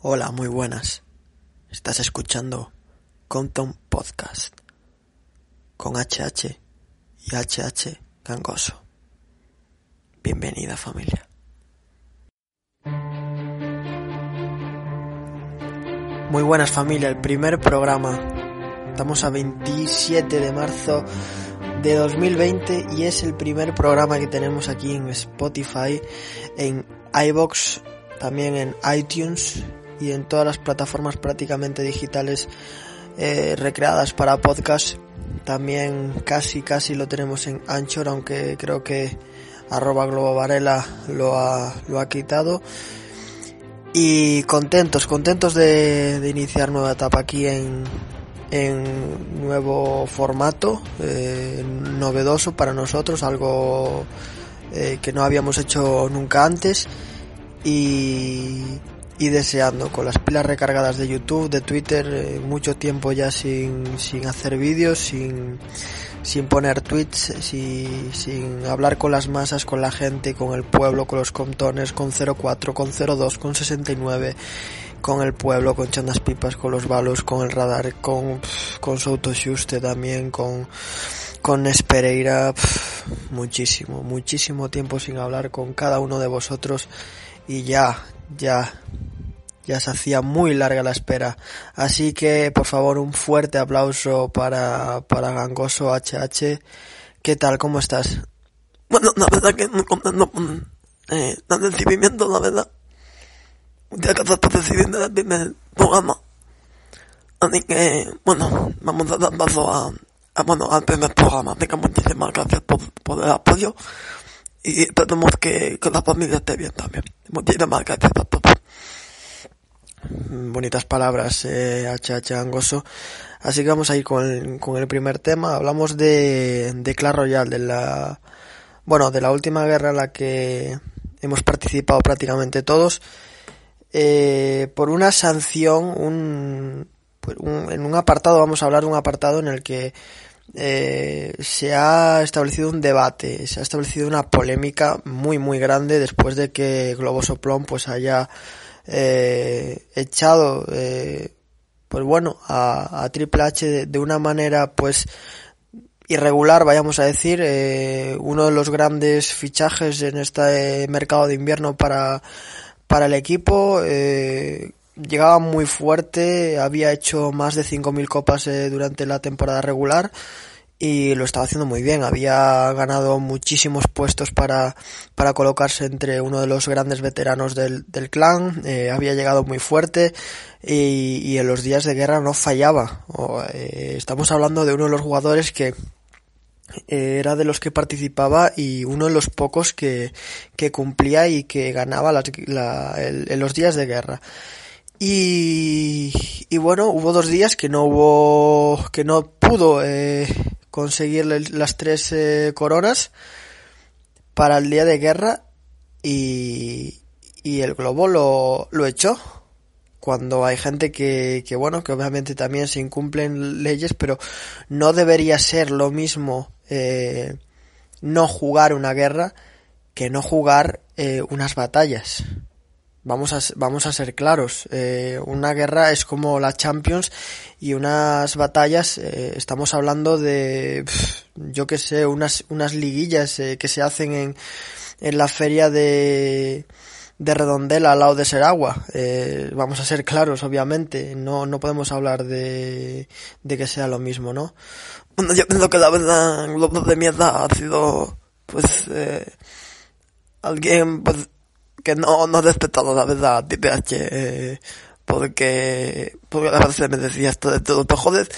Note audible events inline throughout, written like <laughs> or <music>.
Hola, muy buenas. Estás escuchando Compton Podcast con HH y HH Gangoso. Bienvenida familia. Muy buenas familia, el primer programa. Estamos a 27 de marzo de 2020 y es el primer programa que tenemos aquí en Spotify, en iBox, también en iTunes y en todas las plataformas prácticamente digitales eh, recreadas para podcast. También casi casi lo tenemos en Anchor, aunque creo que arroba Globo Varela lo ha, lo ha quitado. Y contentos, contentos de, de iniciar nueva etapa aquí en, en nuevo formato, eh, novedoso para nosotros, algo eh, que no habíamos hecho nunca antes y, y, deseando con las pilas recargadas de YouTube, de Twitter, eh, mucho tiempo ya sin, sin hacer vídeos, sin, sin poner tweets, sin, sin hablar con las masas, con la gente, con el pueblo, con los contones, con 04, con 02, con 69, con el pueblo, con chandas pipas, con los balos, con el radar, con, con también, con, con Espereira, muchísimo, muchísimo tiempo sin hablar con cada uno de vosotros y ya, ya, ya se hacía muy larga la espera. Así que, por favor, un fuerte aplauso para, para Gangoso HH. ¿Qué tal? ¿Cómo estás? Bueno, la verdad que muy contento con eh, el la verdad. Un día que estás recibiendo el primer programa. Así que, bueno, vamos a dar paso a, a bueno, al primer programa. Que muchísimas gracias por, por el apoyo. Y esperemos que, que la familia esté bien también. Muchísimas gracias a todos bonitas palabras, eh, HH Angoso. Así que vamos a ir con con el primer tema. Hablamos de, de Clash Royale, de la, bueno, de la última guerra en la que hemos participado prácticamente todos. Eh, por una sanción, un, un, en un apartado, vamos a hablar de un apartado en el que eh, se ha establecido un debate, se ha establecido una polémica muy muy grande después de que Globo Soplón pues haya eh, echado eh, pues bueno a, Triple H de, de, una manera pues irregular vayamos a decir eh, uno de los grandes fichajes en este mercado de invierno para para el equipo eh, llegaba muy fuerte había hecho más de 5.000 copas eh, durante la temporada regular y lo estaba haciendo muy bien. Había ganado muchísimos puestos para, para colocarse entre uno de los grandes veteranos del, del clan. Eh, había llegado muy fuerte y, en los días de guerra no fallaba. O, eh, estamos hablando de uno de los jugadores que eh, era de los que participaba y uno de los pocos que, que cumplía y que ganaba en los días de guerra. Y, bueno, hubo dos días que no hubo, que no pudo eh, conseguir las tres eh, coronas para el día de guerra y, y el globo lo, lo echó. Cuando hay gente que, que, bueno, que obviamente también se incumplen leyes, pero no debería ser lo mismo eh, no jugar una guerra que no jugar eh, unas batallas. Vamos a, vamos a ser claros, eh, una guerra es como la Champions y unas batallas, eh, estamos hablando de, yo que sé, unas, unas liguillas eh, que se hacen en, en la feria de, de Redondela al lado de Seragua. Eh, vamos a ser claros, obviamente, no, no podemos hablar de, de que sea lo mismo, ¿no? Bueno, yo pienso que la verdad, Globo de mierda ha sido, pues, eh, alguien, pues, que no, no he respetado la verdad DPH eh, porque, porque a veces me decía esto de todo te jodes.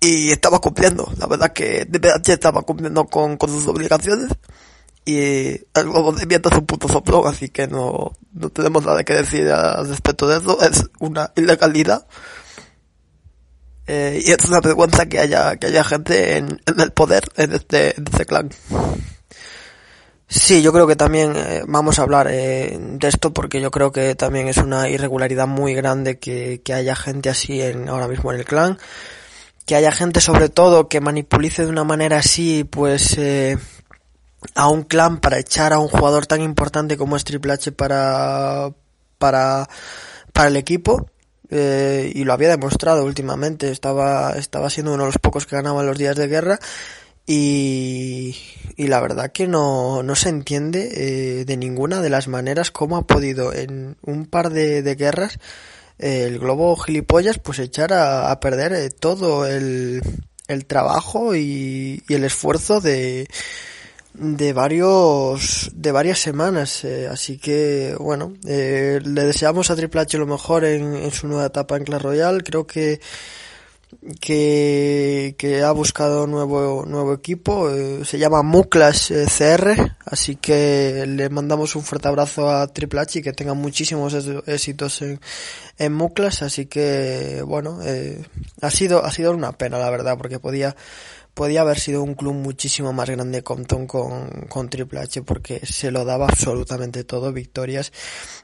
Y estaba cumpliendo la verdad que DPH estaba cumpliendo con, con sus obligaciones. Y el globo de viento es un puto soplón así que no, no tenemos nada que decir al respecto de eso es una ilegalidad. Eh, y es una vergüenza que haya que haya gente en, en el poder en este, en este clan Sí, yo creo que también eh, vamos a hablar eh, de esto porque yo creo que también es una irregularidad muy grande que, que haya gente así en, ahora mismo en el clan, que haya gente sobre todo que manipulice de una manera así pues eh, a un clan para echar a un jugador tan importante como es Triple H para para para el equipo. Eh, y lo había demostrado últimamente. Estaba, estaba siendo uno de los pocos que ganaban los días de guerra y, y la verdad que no, no se entiende eh, de ninguna de las maneras cómo ha podido en un par de, de guerras eh, el globo gilipollas pues echar a, a perder eh, todo el, el trabajo y, y el esfuerzo de, de varios de varias semanas eh, así que bueno eh, le deseamos a Triple H lo mejor en, en, su nueva etapa en Clash Royale. Creo que que, que ha buscado nuevo nuevo equipo eh, se llama Muklas eh, CR así que le mandamos un fuerte abrazo a Triple H y que tenga muchísimos éxitos en, en Muklas así que bueno eh, ha sido ha sido una pena la verdad porque podía podía haber sido un club muchísimo más grande Compton con, con Triple H porque se lo daba absolutamente todo, victorias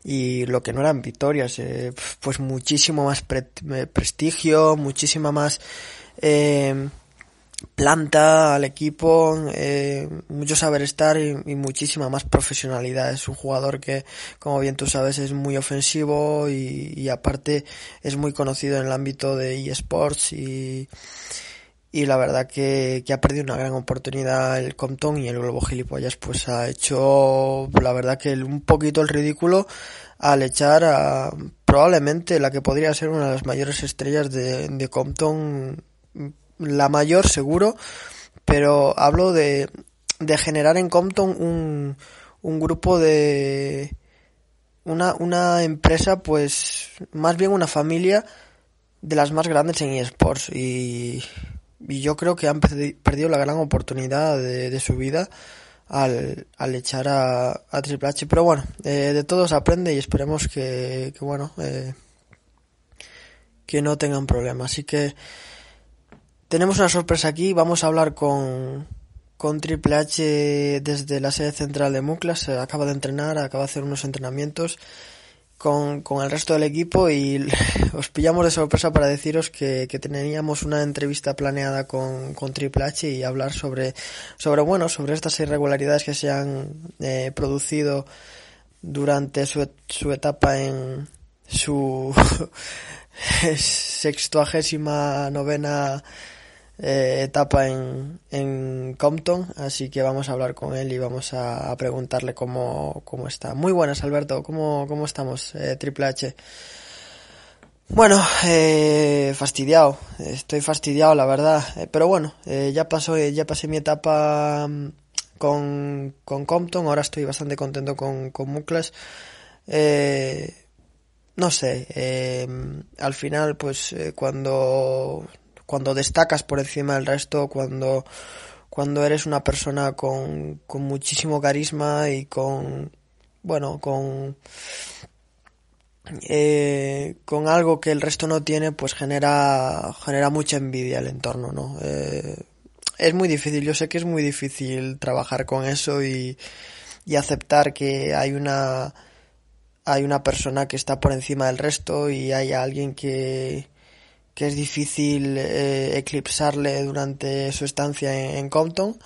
y lo que no eran victorias, eh, pues muchísimo más pre prestigio, muchísima más eh, planta al equipo, eh, mucho saber estar y, y, muchísima más profesionalidad. Es un jugador que, como bien tú sabes, es muy ofensivo y aparte es muy conocido en el ámbito de eSports y y la verdad que, que, ha perdido una gran oportunidad el Compton y el Globo Gilipollas pues ha hecho la verdad que un poquito el ridículo al echar a probablemente la que podría ser una de las mayores estrellas de, de Compton la mayor seguro pero hablo de, de generar en Compton un, un grupo de una, una empresa pues más bien una familia de las más grandes en eSports y y yo creo que han perdido la gran oportunidad de, de su vida al, al echar a, Triple H. Pero bueno, eh, de todo se aprende y esperemos que, que bueno, eh, que no tengan problemas. Así que tenemos una sorpresa aquí. Vamos a hablar con, con Triple H desde la sede central de Muclas. Acaba de entrenar, acaba de hacer unos entrenamientos con, con el resto del equipo y <laughs> os pillamos de sorpresa para deciros que, que teníamos una entrevista planeada con, con, Triple H y hablar sobre, sobre, bueno, sobre estas irregularidades que se han eh, producido durante su, su etapa en su <laughs> sextuagésima novena eh, etapa en, en Compton, así que vamos a hablar con él y vamos a, preguntarle cómo, cómo, está. Muy buenas, Alberto, ¿cómo, cómo estamos, eh, Triple H? Bueno, eh, fastidiado, estoy fastidiado, la verdad, eh, pero bueno, ya pasó, ya pasé mi etapa mm, con, con Compton, ahora estoy bastante contento con, con Muklas. Eh, no sé, al final, pues cuando cuando destacas por encima del resto, cuando, cuando eres una persona con, con muchísimo carisma y con, bueno, con, eh, con algo que el resto no tiene, pues genera, genera mucha envidia el entorno, ¿no? Eh, es muy difícil, yo sé que es muy difícil trabajar con eso y, y aceptar que hay una, hay una persona que está por encima del resto y hay alguien que, que es difícil eh, eclipsarle durante su estancia en, Compton.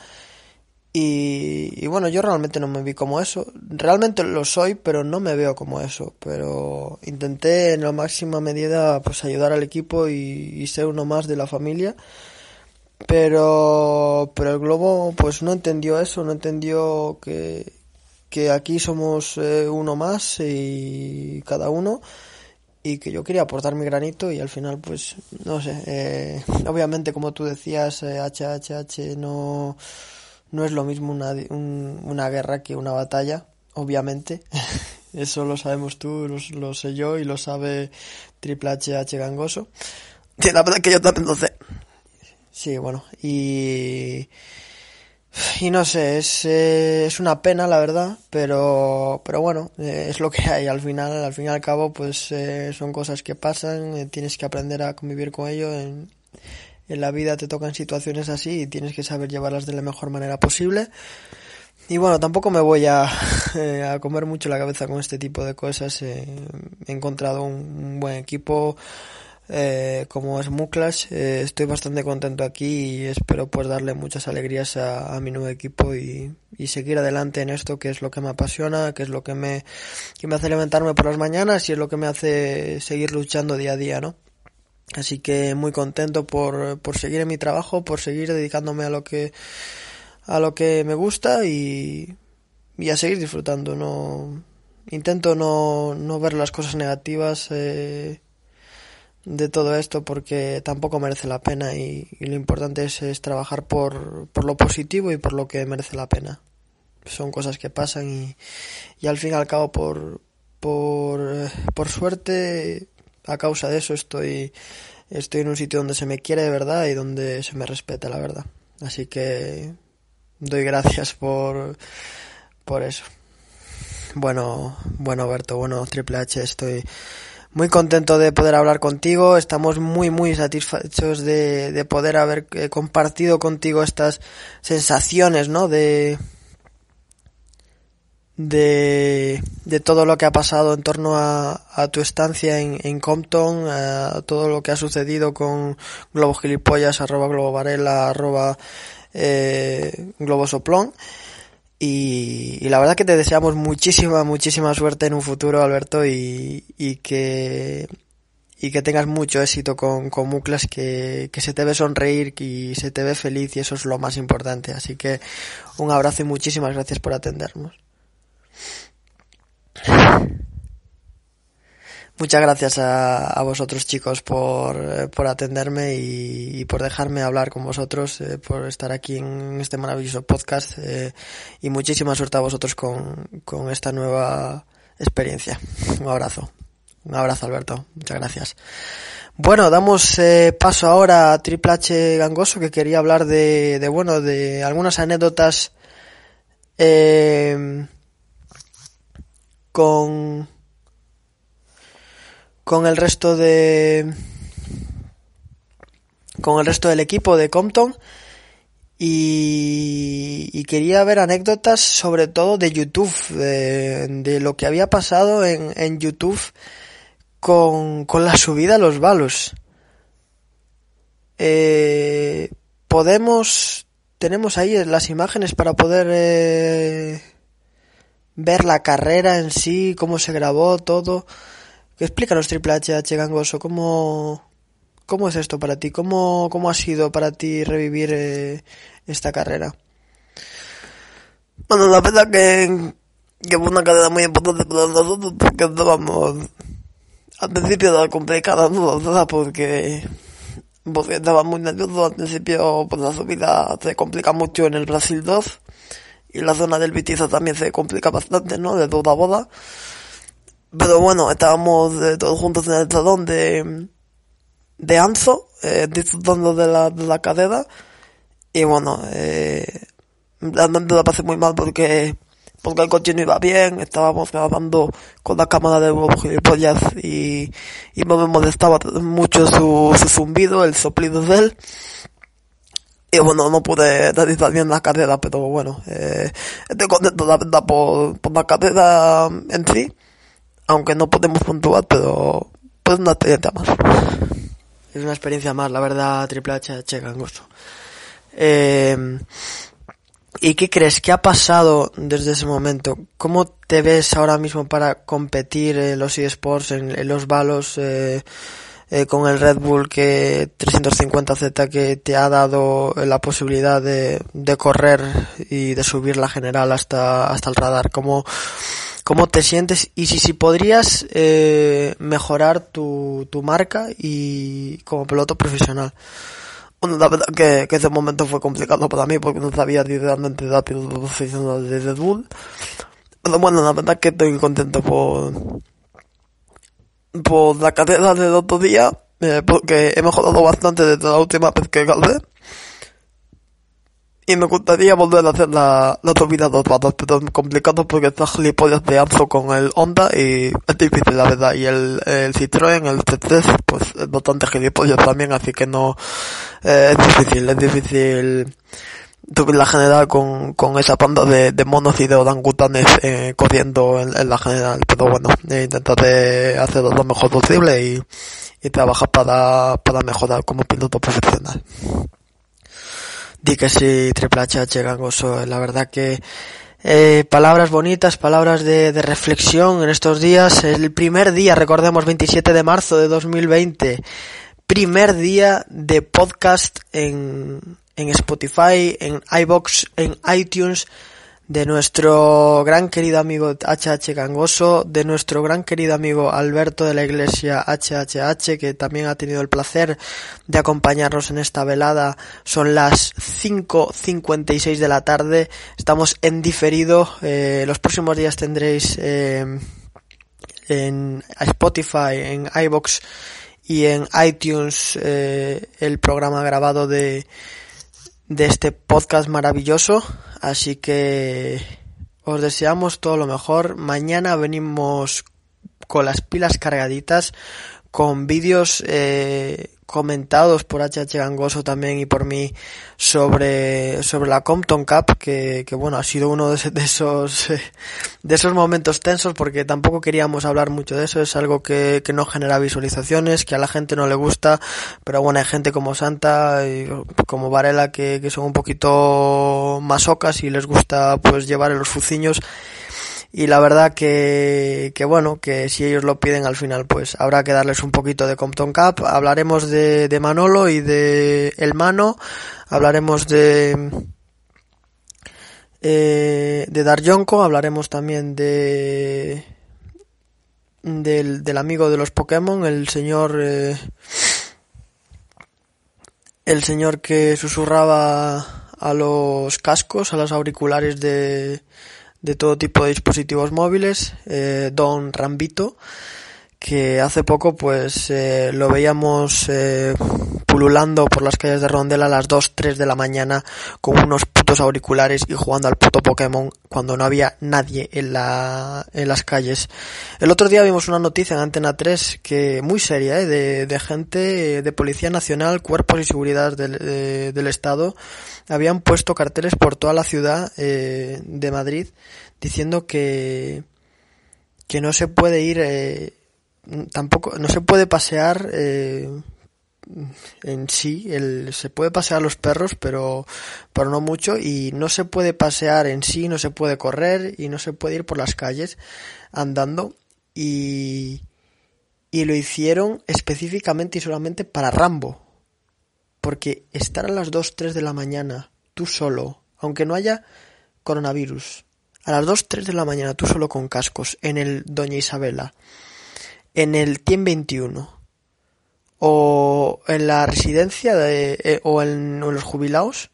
Y, y, bueno, yo realmente no me vi como eso. Realmente lo soy, pero no me veo como eso. Pero intenté en la máxima medida pues ayudar al equipo y, y ser uno más de la familia. Pero, pero el globo pues no entendió eso, no entendió que, que aquí somos eh, uno más y cada uno y que yo quería aportar mi granito y al final pues no sé eh, <laughs> obviamente como tú decías eh, HHH no no es lo mismo una, un, una guerra que una batalla obviamente. <laughs> Eso lo sabemos tú lo, lo, sé yo y lo sabe Triple H H Gangoso. La verdad es que yo también lo sé. Sí bueno y <sighs> y no sé, es, eh, es una pena la verdad, pero, pero bueno, eh, es lo que hay. Al final, al fin y al cabo pues eh, son cosas que pasan, eh, tienes que aprender a convivir con ello, en, en la vida te tocan situaciones así y tienes que saber llevarlas de la mejor manera posible. Y bueno, tampoco me voy a, <laughs> a comer mucho la cabeza con este tipo de cosas, he encontrado un buen equipo, eh, como es Muklas. Eh, estoy bastante contento aquí y espero pues darle muchas alegrías a, mi nuevo equipo y, seguir adelante en esto que es lo que me apasiona, que es lo que me, que me hace levantarme por las mañanas y es lo que me hace seguir luchando día a día, ¿no? Así que muy contento por, por seguir en mi trabajo, por seguir dedicándome a lo que, a lo que me gusta y, y a seguir disfrutando, no, intento no, no ver las cosas negativas, eh, de todo esto porque tampoco merece la pena y, lo importante es, trabajar por, por, lo positivo y por lo que merece la pena. Son cosas que pasan y, y al fin y al cabo por, por, por suerte a causa de eso estoy, estoy en un sitio donde se me quiere de verdad y donde se me respeta la verdad. Así que doy gracias por, por eso. Bueno, bueno Berto, bueno Triple H, estoy muy contento de poder hablar contigo. Estamos muy, muy satisfechos de, de poder haber eh, compartido contigo estas sensaciones, ¿no? De, de, de todo lo que ha pasado en torno a, a tu estancia en, en, Compton, a todo lo que ha sucedido con Globo Gilipollas, arroba Globo Varela, arroba eh, Globo Soplón. Y, la verdad que te deseamos muchísima, muchísima suerte en un futuro, Alberto, y, y que y que tengas mucho éxito con, con Muclas, que, que se te ve sonreír y se te ve feliz y eso es lo más importante. Así que un abrazo y muchísimas gracias por atendernos. Muchas gracias a, a vosotros chicos por, eh, por atenderme y, y, por dejarme hablar con vosotros, eh, por estar aquí en este maravilloso podcast eh, y muchísima suerte a vosotros con, con esta nueva experiencia. <laughs> Un abrazo. Un abrazo Alberto. Muchas gracias. Bueno, damos eh, paso ahora a Triple H Gangoso que quería hablar de, de bueno, de algunas anécdotas eh, con con el resto de con el resto del equipo de Compton y, quería ver anécdotas sobre todo de YouTube de, lo que había pasado en, en YouTube con, con, la subida a los balos eh, podemos tenemos ahí las imágenes para poder eh, ver la carrera en sí cómo se grabó todo Explícanos, Triple H, Gangoso, ¿cómo, cómo es esto para ti? ¿Cómo, cómo ha sido para ti revivir eh, esta carrera? Bueno, la verdad que, que fue una carrera muy importante para nosotros porque estábamos al principio era complicada, ¿no? Porque, porque estaba muy nervioso. Al principio, pues la subida se complica mucho en el Brasil 2 y la zona del Vitiza también se complica bastante, ¿no? De toda boda. Pero bueno, estábamos eh, todos juntos en el salón de, de Anzo, eh, disfrutando de la, de la carrera. Y bueno, eh, realmente la pasé muy mal porque, porque el coche no iba bien, estábamos grabando con la cámara de Bob Gilipollas y, y me molestaba mucho su, zumbido, el soplido de él. Y bueno, no pude realizar bien la carrera, pero bueno, eh, estoy contento la verdad por, por la carrera en sí aunque no podemos puntuar, pero pues una experiencia más. Es una experiencia más, la verdad, Triple H, che, gangoso. Eh, ¿Y qué crees? ¿Qué ha pasado desde ese momento? ¿Cómo te ves ahora mismo para competir en los eSports, en, en los balos, eh, eh, con el Red Bull que 350Z que te ha dado la posibilidad de, de correr y de subir la general hasta, hasta el radar? ¿Cómo, cómo te sientes y si, si podrías eh, mejorar tu, tu marca y como piloto profesional. Bueno, la verdad que, ese momento fue complicado para mí porque no sabía si realmente era piloto profesional de Red Bull. Pero bueno, la verdad que estoy contento por, por la carrera del otro día, eh, porque he mejorado bastante desde la última vez que gané y me gustaría volver a hacer la, la subida dos vados, pero es complicado porque está gilipollas de Anzo con el Honda y es difícil la verdad. Y el, el Citroën, el C3, pues es bastante gilipollas también, así que no, eh, es difícil, es difícil subir la general con, con esa panda de, de monos y de orangutanes eh, corriendo en, la general. Pero bueno, intentaré hacerlo lo mejor posible y, y trabaja para, para mejorar como piloto profesional. Sí, Triple H gangoso, la verdad que eh, palabras bonitas, palabras de, de, reflexión en estos días. El primer día, recordemos, 27 de marzo de 2020, primer día de podcast en, en Spotify, en iBox, en iTunes de nuestro gran querido amigo HH Gangoso, de nuestro gran querido amigo Alberto de la Iglesia HHH, que también ha tenido el placer de acompañarnos en esta velada. Son las 5.56 de la tarde, estamos en diferido, eh, los próximos días tendréis eh, en Spotify, en iBox y en iTunes eh, el programa grabado de de este podcast maravilloso. Así que os deseamos todo lo mejor. Mañana venimos con las pilas cargaditas, con vídeos eh, comentados por HH Gangoso también y por mí sobre, sobre la Compton Cup, que, que bueno, ha sido uno de, esos, de esos momentos tensos porque tampoco queríamos hablar mucho de eso, es algo que, que no genera visualizaciones, que a la gente no le gusta, pero bueno, hay gente como Santa y como Varela que, que son un poquito masocas y les gusta pues llevar en los fuciños y la verdad que, que bueno, que si ellos lo piden al final pues habrá que darles un poquito de Compton Cup, hablaremos de, de Manolo y de El Mano, hablaremos de eh, de Darjonko, hablaremos también de del, del amigo de los Pokémon, el señor eh, el señor que susurraba a los cascos, a los auriculares de de todo tipo de dispositivos móviles, eh, Don Rambito, que hace poco pues eh, lo veíamos eh, pululando por las calles de Rondela a las 2, 3 de la mañana con unos putos auriculares y jugando al puto Pokémon cuando no había nadie en, la, en las calles. El otro día vimos una noticia en Antena 3 que muy seria, ¿eh? de, de gente de Policía Nacional, Cuerpos y Seguridad del, de, del Estado, habían puesto carteles por toda la ciudad eh, de Madrid diciendo que que no se puede ir eh, tampoco no se puede pasear eh, en sí el, se puede pasear los perros pero pero no mucho y no se puede pasear en sí no se puede correr y no se puede ir por las calles andando y y lo hicieron específicamente y solamente para Rambo porque estar a las 2, 3 de la mañana tú solo aunque no haya coronavirus a las 2, 3 de la mañana tú solo con cascos en el Doña Isabela en el TIEM 21 o en la residencia de, eh, o, en, en los jubilados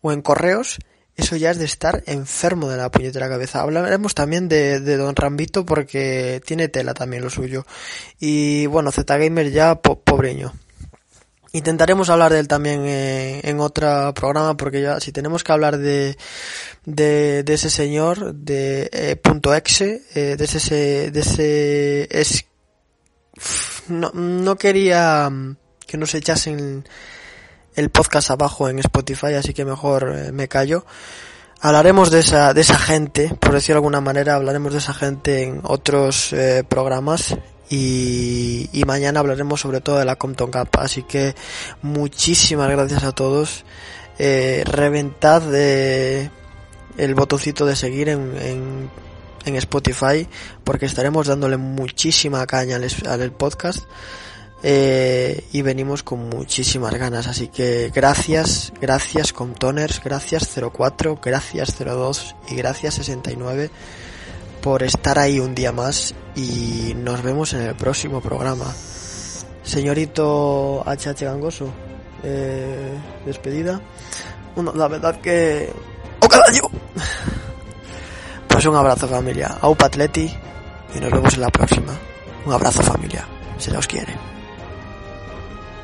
o en correos, eso ya es de estar enfermo de la puñetera cabeza. Hablaremos también de, Don Rambito porque tiene tela también lo suyo. Y bueno, Zgamer ya po pobreño. Intentaremos hablar de él también eh, en otro programa porque ya si tenemos que hablar de, de, de ese señor, de eh, punto exe, de ese, de ese es no, no quería mm, que nos echasen el podcast abajo en Spotify, así que mejor eh, me callo. Hablaremos de esa, de esa gente, por decirlo de alguna manera, hablaremos de esa gente en otros eh, programas y, mañana hablaremos sobre todo de la Compton Cup. Así que muchísimas gracias a todos. Eh, reventad de el botoncito de seguir en en Spotify porque estaremos dándole muchísima caña al, al podcast eh, y venimos con muchísimas ganas. Así que gracias gracias Comptoners gracias 04 gracias 02 y gracias 69 por estar ahí un día más y nos vemos en el próximo programa. Señorito HH Gangoso eh, despedida. Bueno, la verdad que ¡Oh, carajo! Pues un abrazo familia, Aupa Atleti y nos vemos en la próxima. Un abrazo familia, se los quiere.